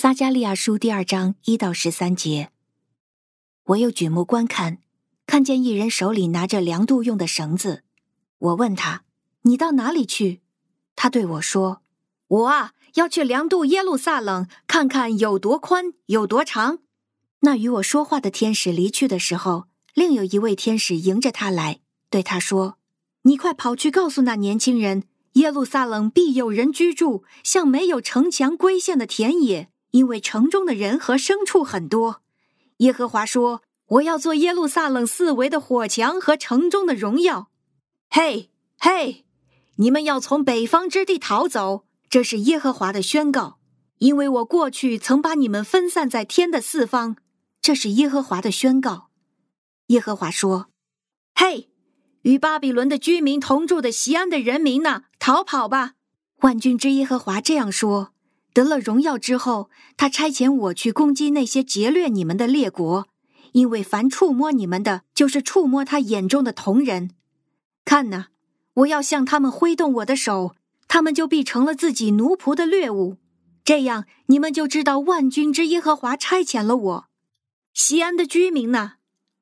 撒迦利亚书第二章一到十三节。我又举目观看，看见一人手里拿着量度用的绳子。我问他：“你到哪里去？”他对我说：“我啊，要去量度耶路撒冷，看看有多宽，有多长。”那与我说话的天使离去的时候，另有一位天使迎着他来，对他说：“你快跑去告诉那年轻人，耶路撒冷必有人居住，像没有城墙归陷的田野。”因为城中的人和牲畜很多，耶和华说：“我要做耶路撒冷四围的火墙和城中的荣耀。”嘿，嘿，你们要从北方之地逃走，这是耶和华的宣告。因为我过去曾把你们分散在天的四方，这是耶和华的宣告。耶和华说：“嘿，与巴比伦的居民同住的西安的人民呐，逃跑吧！万军之耶和华这样说。”得了荣耀之后，他差遣我去攻击那些劫掠你们的列国，因为凡触摸你们的，就是触摸他眼中的瞳人。看哪，我要向他们挥动我的手，他们就必成了自己奴仆的掠物。这样，你们就知道万军之耶和华差遣了我。西安的居民哪，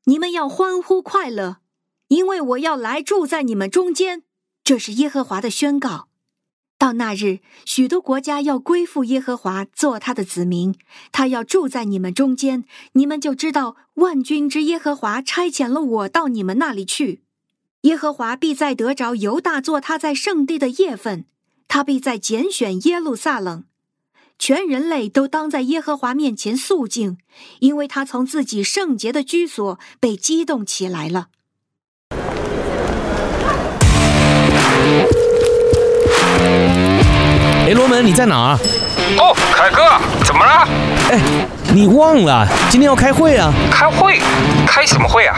你们要欢呼快乐，因为我要来住在你们中间。这是耶和华的宣告。到那日，许多国家要归附耶和华，做他的子民。他要住在你们中间，你们就知道万军之耶和华差遣了我到你们那里去。耶和华必再得着犹大做他在圣地的业分，他必再拣选耶路撒冷。全人类都当在耶和华面前肃静，因为他从自己圣洁的居所被激动起来了。你在哪儿？哦，凯哥，怎么了？哎，你忘了今天要开会啊？开会？开什么会啊？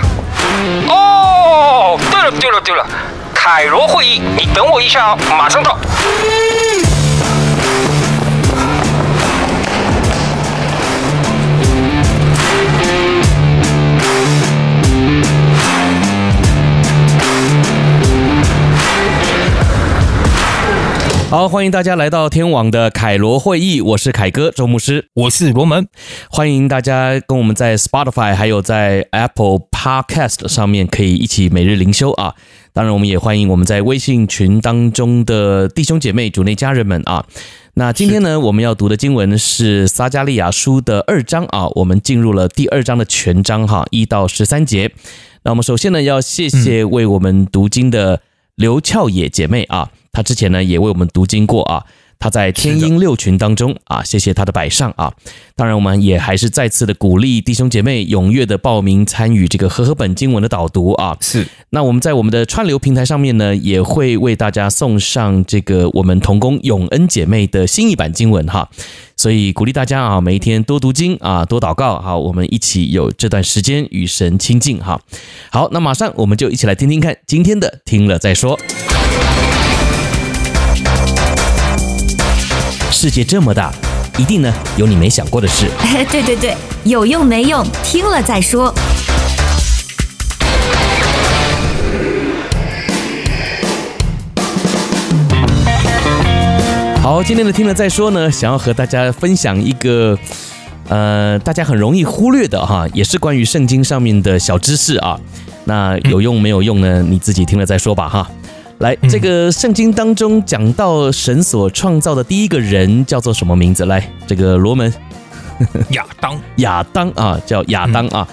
哦，对了对了对了，凯罗会议，你等我一下啊，马上到。好，欢迎大家来到天网的凯罗会议，我是凯哥周牧师，我是罗门，欢迎大家跟我们在 Spotify 还有在 Apple Podcast 上面可以一起每日灵修啊。当然，我们也欢迎我们在微信群当中的弟兄姐妹、主内家人们啊。那今天呢，我们要读的经文是撒加利亚书的二章啊，我们进入了第二章的全章哈，一到十三节。那我们首先呢，要谢谢为我们读经的刘俏野姐妹啊。他之前呢也为我们读经过啊，他在天音六群当中啊，谢谢他的摆上啊。当然，我们也还是再次的鼓励弟兄姐妹踊跃的报名参与这个和合本经文的导读啊。是。那我们在我们的串流平台上面呢，也会为大家送上这个我们同工永恩姐妹的新一版经文哈。所以鼓励大家啊，每一天多读经啊，多祷告好，我们一起有这段时间与神亲近哈。好，那马上我们就一起来听听看今天的听了再说。世界这么大，一定呢有你没想过的事。哎，对对对，有用没用，听了再说。好，今天的听了再说呢，想要和大家分享一个，呃，大家很容易忽略的哈，也是关于圣经上面的小知识啊。那有用没有用呢？你自己听了再说吧哈。来，这个圣经当中讲到神所创造的第一个人叫做什么名字？来，这个罗门，亚当，亚当啊，叫亚当啊。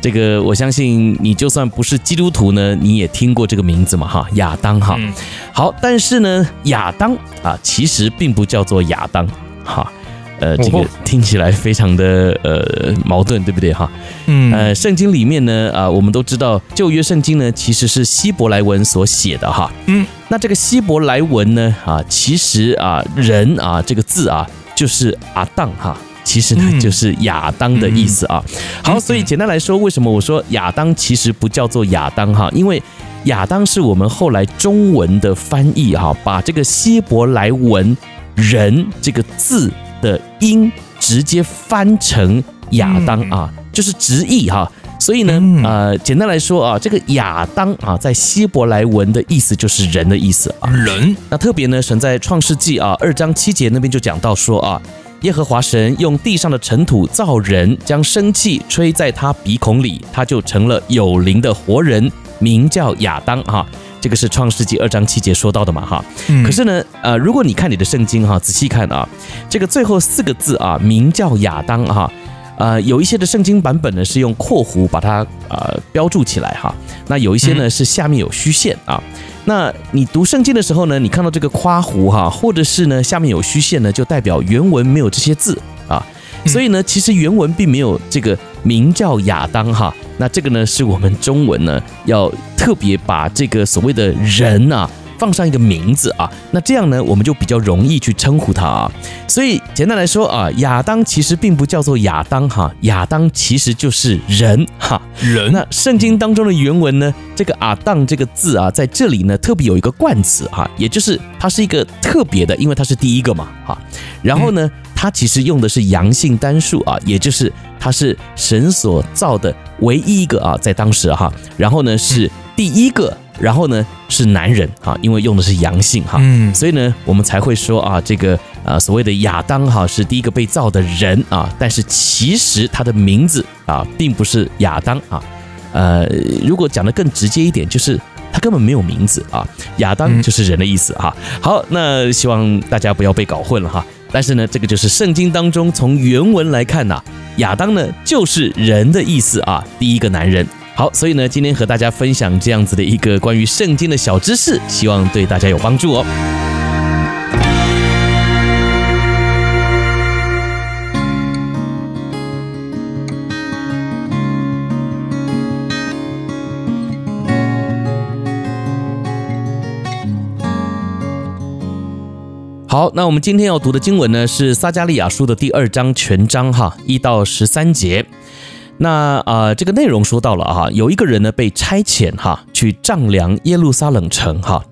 这个我相信你就算不是基督徒呢，你也听过这个名字嘛，哈，亚当哈。好，但是呢，亚当啊，其实并不叫做亚当，哈。呃，这个听起来非常的呃矛盾，对不对哈？嗯，呃，圣经里面呢，啊、呃，我们都知道旧约圣经呢其实是希伯来文所写的哈。嗯，那这个希伯来文呢，啊，其实啊，人啊这个字啊就是阿当哈，其实呢就是亚当的意思啊。好，所以简单来说，为什么我说亚当其实不叫做亚当哈？因为亚当是我们后来中文的翻译哈，把这个希伯来文人这个字。的音直接翻成亚当啊，就是直译哈。所以呢，呃，简单来说啊，这个亚当啊，在希伯来文的意思就是人的意思啊。人。那特别呢，神在创世纪啊二章七节那边就讲到说啊，耶和华神用地上的尘土造人，将生气吹在他鼻孔里，他就成了有灵的活人，名叫亚当哈。这个是创世纪二章七节说到的嘛哈。嗯、可是呢，呃，如果你看你的圣经哈，仔细看啊，这个最后四个字啊，名叫亚当哈。呃，有一些的圣经版本呢是用括弧把它呃标注起来哈，那有一些呢是下面有虚线啊。那你读圣经的时候呢，你看到这个括弧哈，或者是呢下面有虚线呢，就代表原文没有这些字啊。所以呢，其实原文并没有这个名叫亚当哈。那这个呢是我们中文呢要特别把这个所谓的人啊。放上一个名字啊，那这样呢，我们就比较容易去称呼他啊。所以简单来说啊，亚当其实并不叫做亚当哈，亚当其实就是人哈。人。那圣经当中的原文呢，这个亚当这个字啊，在这里呢特别有一个冠词哈，也就是它是一个特别的，因为它是第一个嘛哈。然后呢，它其实用的是阳性单数啊，也就是它是神所造的唯一一个啊，在当时哈。然后呢是第一个。然后呢，是男人哈，因为用的是阳性哈，嗯，所以呢，我们才会说啊，这个啊所谓的亚当哈是第一个被造的人啊，但是其实他的名字啊并不是亚当啊，呃，如果讲的更直接一点，就是他根本没有名字啊，亚当就是人的意思哈。好，那希望大家不要被搞混了哈。但是呢，这个就是圣经当中从原文来看呐，亚当呢就是人的意思啊，第一个男人。好，所以呢，今天和大家分享这样子的一个关于圣经的小知识，希望对大家有帮助哦。好，那我们今天要读的经文呢，是撒迦利亚书的第二章全章哈，一到十三节。那啊、这个内容说到了哈，有一个人呢被差遣哈去丈量耶路撒冷城哈，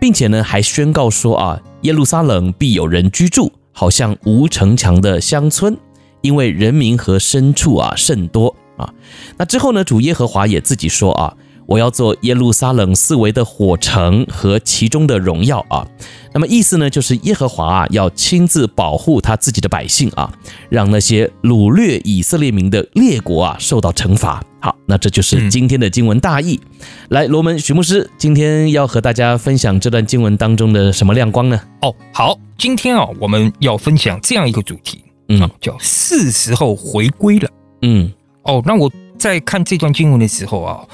并且呢还宣告说啊，耶路撒冷必有人居住，好像无城墙的乡村，因为人民和牲畜啊甚多啊。那之后呢，主耶和华也自己说啊。我要做耶路撒冷四围的火城和其中的荣耀啊，那么意思呢，就是耶和华啊要亲自保护他自己的百姓啊，让那些掳掠以色列民的列国啊受到惩罚。好，那这就是今天的经文大意。嗯、来，罗门许牧师今天要和大家分享这段经文当中的什么亮光呢？哦，好，今天啊我们要分享这样一个主题，嗯，叫是时候回归了。嗯，哦，那我在看这段经文的时候啊。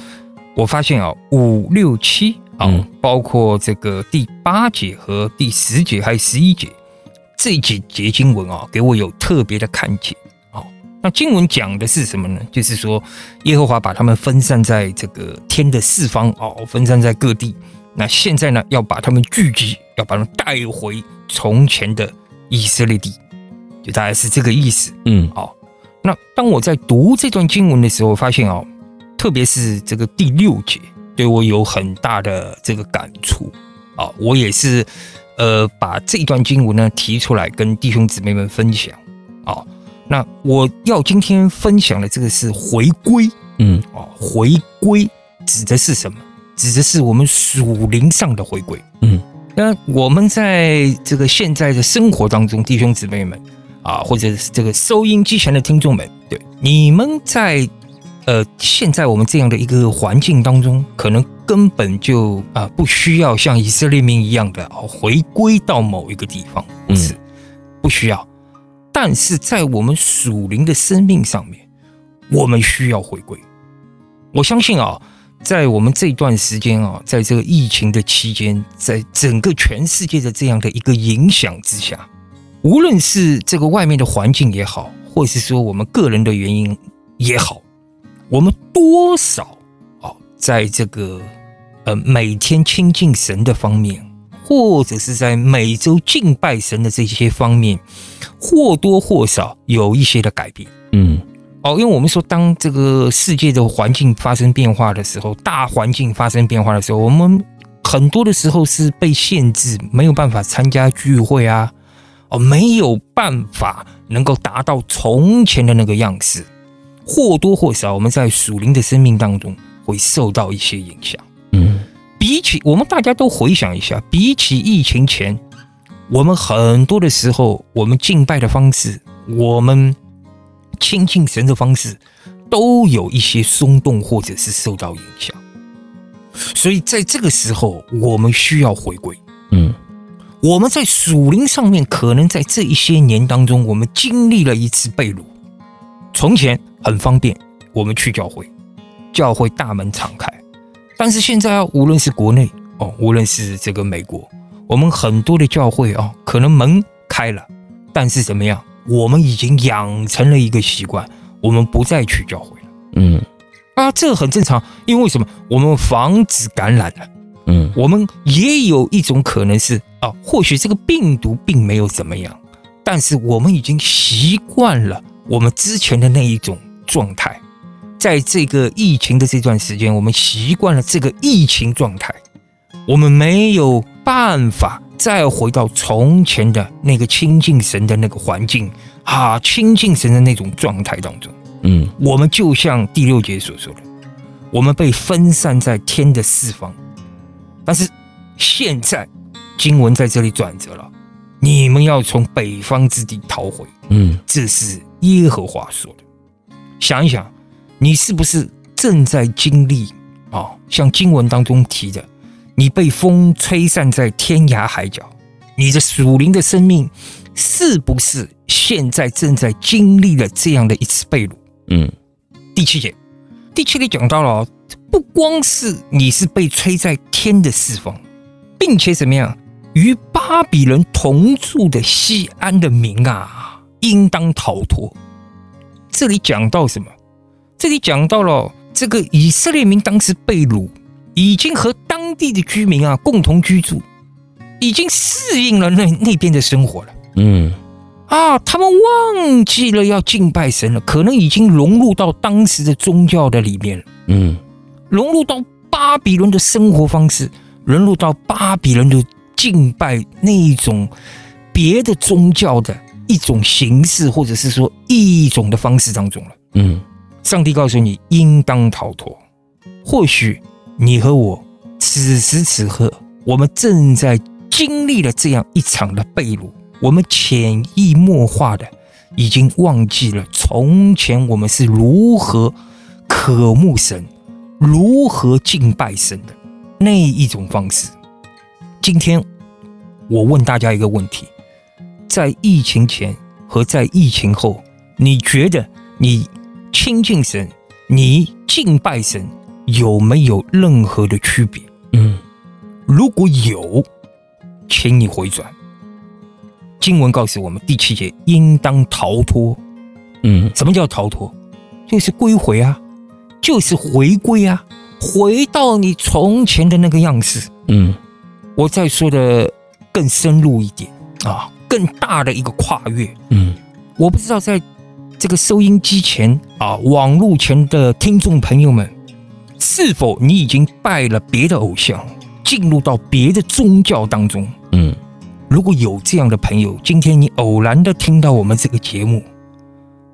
我发现啊，五六七啊，包括这个第八节和第十节，还有十一节这几节经文啊，给我有特别的看见。好，那经文讲的是什么呢？就是说，耶和华把他们分散在这个天的四方哦，分散在各地。那现在呢，要把他们聚集，要把他们带回从前的以色列地，就大概是这个意思。嗯，好。那当我在读这段经文的时候，我发现哦。特别是这个第六节，对我有很大的这个感触啊！我也是，呃，把这一段经文呢提出来跟弟兄姊妹们分享啊。那我要今天分享的这个是回归，嗯，啊，回归指的是什么？指的是我们属灵上的回归，嗯。那我们在这个现在的生活当中，弟兄姊妹们啊，或者是这个收音机前的听众们，对，你们在。呃，现在我们这样的一个环境当中，可能根本就啊、不需要像以色列民一样的啊回归到某一个地方，不是不需要。但是在我们属灵的生命上面，我们需要回归。我相信啊，在我们这段时间啊，在这个疫情的期间，在整个全世界的这样的一个影响之下，无论是这个外面的环境也好，或是说我们个人的原因也好。我们多少哦，在这个呃每天亲近神的方面，或者是在每周敬拜神的这些方面，或多或少有一些的改变。嗯，哦，因为我们说，当这个世界的环境发生变化的时候，大环境发生变化的时候，我们很多的时候是被限制，没有办法参加聚会啊，哦，没有办法能够达到从前的那个样式。或多或少，我们在属灵的生命当中会受到一些影响。嗯，比起我们大家都回想一下，比起疫情前，我们很多的时候，我们敬拜的方式，我们亲近神的方式，都有一些松动，或者是受到影响。所以在这个时候，我们需要回归。嗯，我们在属灵上面，可能在这一些年当中，我们经历了一次被掳。从前很方便，我们去教会，教会大门敞开。但是现在啊，无论是国内哦，无论是这个美国。我们很多的教会啊，可能门开了，但是怎么样？我们已经养成了一个习惯，我们不再去教会了。嗯，啊，这很正常，因为什么？我们防止感染了。嗯，我们也有一种可能是啊，或许这个病毒并没有怎么样，但是我们已经习惯了我们之前的那一种状态，在这个疫情的这段时间，我们习惯了这个疫情状态，我们没有。办法再回到从前的那个亲近神的那个环境啊，亲近神的那种状态当中。嗯，我们就像第六节所说的，我们被分散在天的四方。但是现在经文在这里转折了，你们要从北方之地逃回。嗯，这是耶和华说的。想一想，你是不是正在经历啊？像经文当中提的。你被风吹散在天涯海角，你的属灵的生命是不是现在正在经历了这样的一次被掳？嗯，第七节，第七节讲到了，不光是你是被吹在天的四方，并且怎么样，与巴比伦同住的西安的民啊，应当逃脱。这里讲到什么？这里讲到了这个以色列民当时被掳。已经和当地的居民啊共同居住，已经适应了那那边的生活了。嗯，啊，他们忘记了要敬拜神了，可能已经融入到当时的宗教的里面了。嗯，融入到巴比伦的生活方式，融入到巴比伦的敬拜那一种别的宗教的一种形式，或者是说一种的方式当中了。嗯，上帝告诉你，应当逃脱，或许。你和我，此时此刻，我们正在经历了这样一场的被掳。我们潜移默化的已经忘记了从前我们是如何渴慕神、如何敬拜神的那一种方式。今天我问大家一个问题：在疫情前和在疫情后，你觉得你亲近神、你敬拜神？有没有任何的区别？嗯，如果有，请你回转。经文告诉我们，第七节应当逃脱。嗯，什么叫逃脱？就是归回啊，就是回归啊，回到你从前的那个样式。嗯，我再说的更深入一点啊，更大的一个跨越。嗯，我不知道在这个收音机前啊，网络前的听众朋友们。是否你已经拜了别的偶像，进入到别的宗教当中？嗯，如果有这样的朋友，今天你偶然的听到我们这个节目，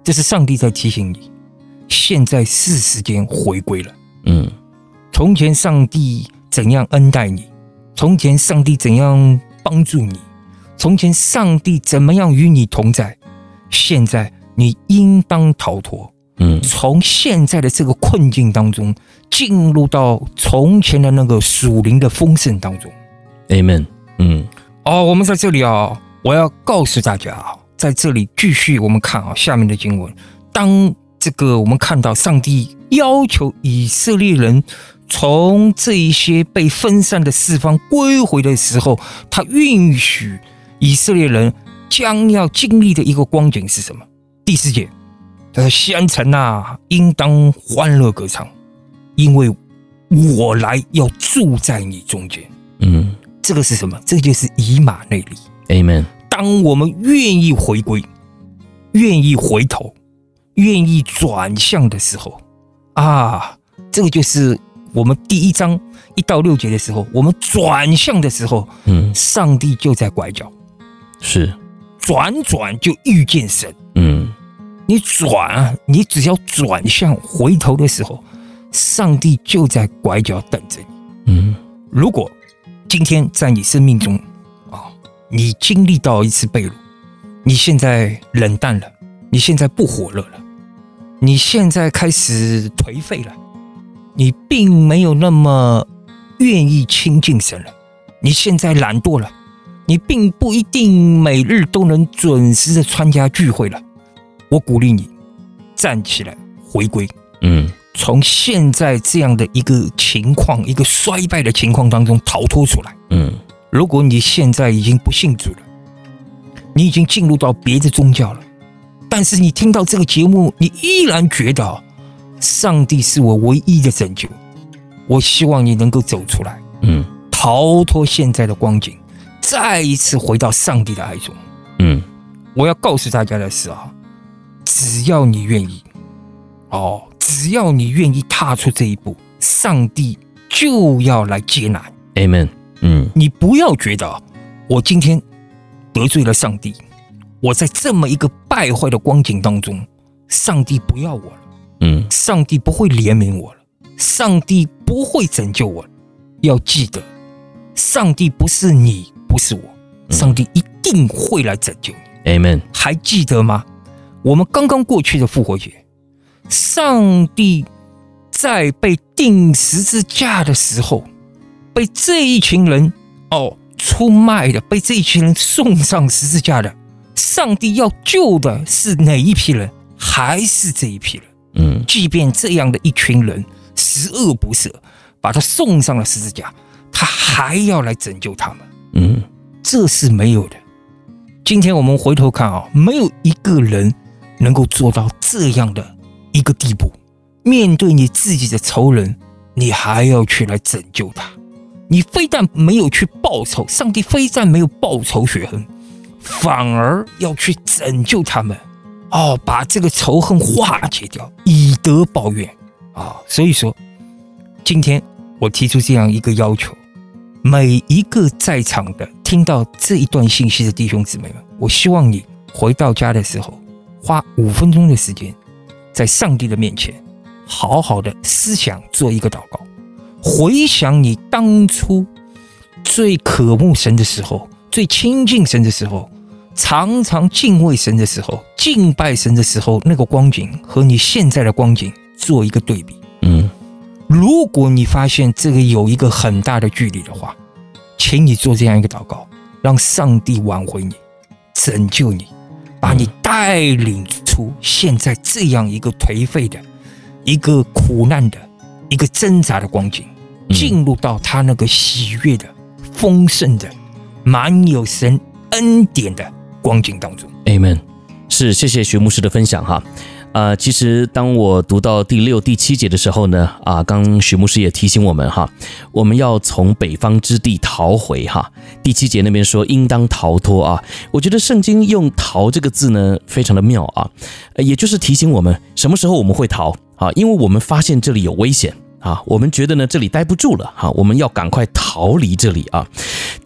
这是上帝在提醒你，现在是时间回归了。嗯，从前上帝怎样恩待你，从前上帝怎样帮助你，从前上帝怎么样与你同在，现在你应当逃脱。嗯，从现在的这个困境当中进入到从前的那个属灵的丰盛当中，Amen。嗯，哦，我们在这里啊，我要告诉大家啊，在这里继续我们看啊下面的经文。当这个我们看到上帝要求以色列人从这一些被分散的四方归回的时候，他允许以色列人将要经历的一个光景是什么？第四节。他说：“西安城啊，应当欢乐歌唱，因为我来要住在你中间。嗯，这个是什么？这个就是以马内利。Amen。当我们愿意回归、愿意回头、愿意转向的时候，啊，这个就是我们第一章一到六节的时候，我们转向的时候，嗯，上帝就在拐角，是转转就遇见神。嗯。你转，你只要转向回头的时候，上帝就在拐角等着你。嗯，如果今天在你生命中啊，你经历到一次被掳，你现在冷淡了，你现在不火热了，你现在开始颓废了，你并没有那么愿意亲近神了，你现在懒惰了，你并不一定每日都能准时的参加聚会了。我鼓励你站起来回归，嗯，从现在这样的一个情况，一个衰败的情况当中逃脱出来，嗯。如果你现在已经不信主了，你已经进入到别的宗教了，但是你听到这个节目，你依然觉得上帝是我唯一的拯救，我希望你能够走出来，嗯，逃脱现在的光景，再一次回到上帝的爱中，嗯，我要告诉大家的是啊，只要你愿意，哦，只要你愿意踏出这一步，上帝就要来接纳，Amen。嗯，你不要觉得我今天得罪了上帝，我在这么一个败坏的光景当中，上帝不要我了，嗯，上帝不会怜悯我了，上帝不会拯救我了。要记得，上帝不是你，不是我，上帝一定会来拯救你。Amen。还记得吗？我们刚刚过去的复活节，上帝在被钉十字架的时候。被这一群人哦出卖的，被这一群人送上十字架的，上帝要救的是哪一批人？还是这一批人？嗯，即便这样的一群人十恶不赦，把他送上了十字架，他还要来拯救他们。嗯，这是没有的。今天我们回头看啊，没有一个人能够做到这样的一个地步。面对你自己的仇人，你还要去来拯救他。你非但没有去报仇，上帝非但没有报仇雪恨，反而要去拯救他们，哦，把这个仇恨化解掉，以德报怨啊！所以说，今天我提出这样一个要求，每一个在场的听到这一段信息的弟兄姊妹们，我希望你回到家的时候，花五分钟的时间，在上帝的面前，好好的思想，做一个祷告。回想你当初最渴慕神的时候，最亲近神的时候，常常敬畏神的时候，敬拜神的时候，那个光景和你现在的光景做一个对比。嗯，如果你发现这个有一个很大的距离的话，请你做这样一个祷告，让上帝挽回你，拯救你，把你带领出现在这样一个颓废的、一个苦难的、一个挣扎的光景。进入到他那个喜悦的、丰盛的、满有神恩典的光景当中。Amen。是，谢谢徐牧师的分享哈。啊、其实当我读到第六、第七节的时候呢，啊，刚许牧师也提醒我们哈，我们要从北方之地逃回哈。第七节那边说应当逃脱啊，我觉得圣经用“逃”这个字呢，非常的妙啊，也就是提醒我们什么时候我们会逃啊，因为我们发现这里有危险。啊，我们觉得呢，这里待不住了哈，我们要赶快逃离这里啊。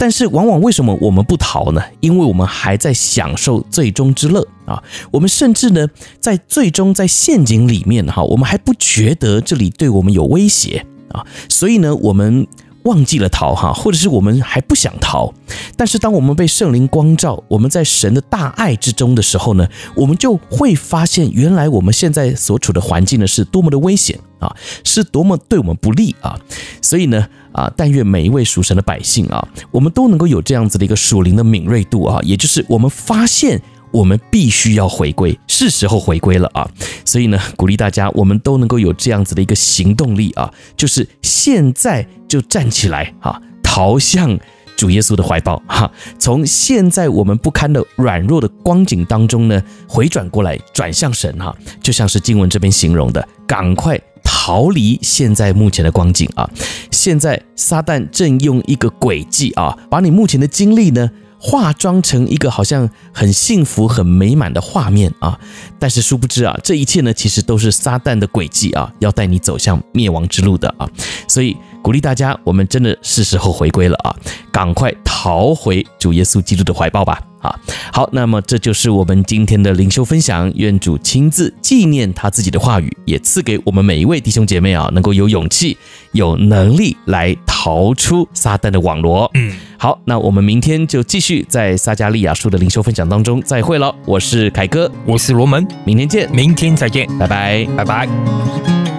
但是往往为什么我们不逃呢？因为我们还在享受最终之乐啊。我们甚至呢，在最终在陷阱里面哈，我们还不觉得这里对我们有威胁啊。所以呢，我们。忘记了逃哈，或者是我们还不想逃，但是当我们被圣灵光照，我们在神的大爱之中的时候呢，我们就会发现，原来我们现在所处的环境呢，是多么的危险啊，是多么对我们不利啊。所以呢，啊，但愿每一位属神的百姓啊，我们都能够有这样子的一个属灵的敏锐度啊，也就是我们发现。我们必须要回归，是时候回归了啊！所以呢，鼓励大家，我们都能够有这样子的一个行动力啊，就是现在就站起来哈，逃向主耶稣的怀抱哈。从现在我们不堪的软弱的光景当中呢，回转过来，转向神哈，就像是经文这边形容的，赶快逃离现在目前的光景啊！现在撒旦正用一个诡计啊，把你目前的经历呢。化妆成一个好像很幸福、很美满的画面啊，但是殊不知啊，这一切呢，其实都是撒旦的诡计啊，要带你走向灭亡之路的啊。所以鼓励大家，我们真的是时候回归了啊！赶快逃回主耶稣基督的怀抱吧！啊，好，那么这就是我们今天的灵修分享。愿主亲自纪念他自己的话语，也赐给我们每一位弟兄姐妹啊，能够有勇气、有能力来逃出撒旦的网罗。嗯，好，那我们明天就继续在撒加利亚书的灵修分享当中再会了。我是凯哥，我是罗门，明天见，明天再见，拜拜，拜拜。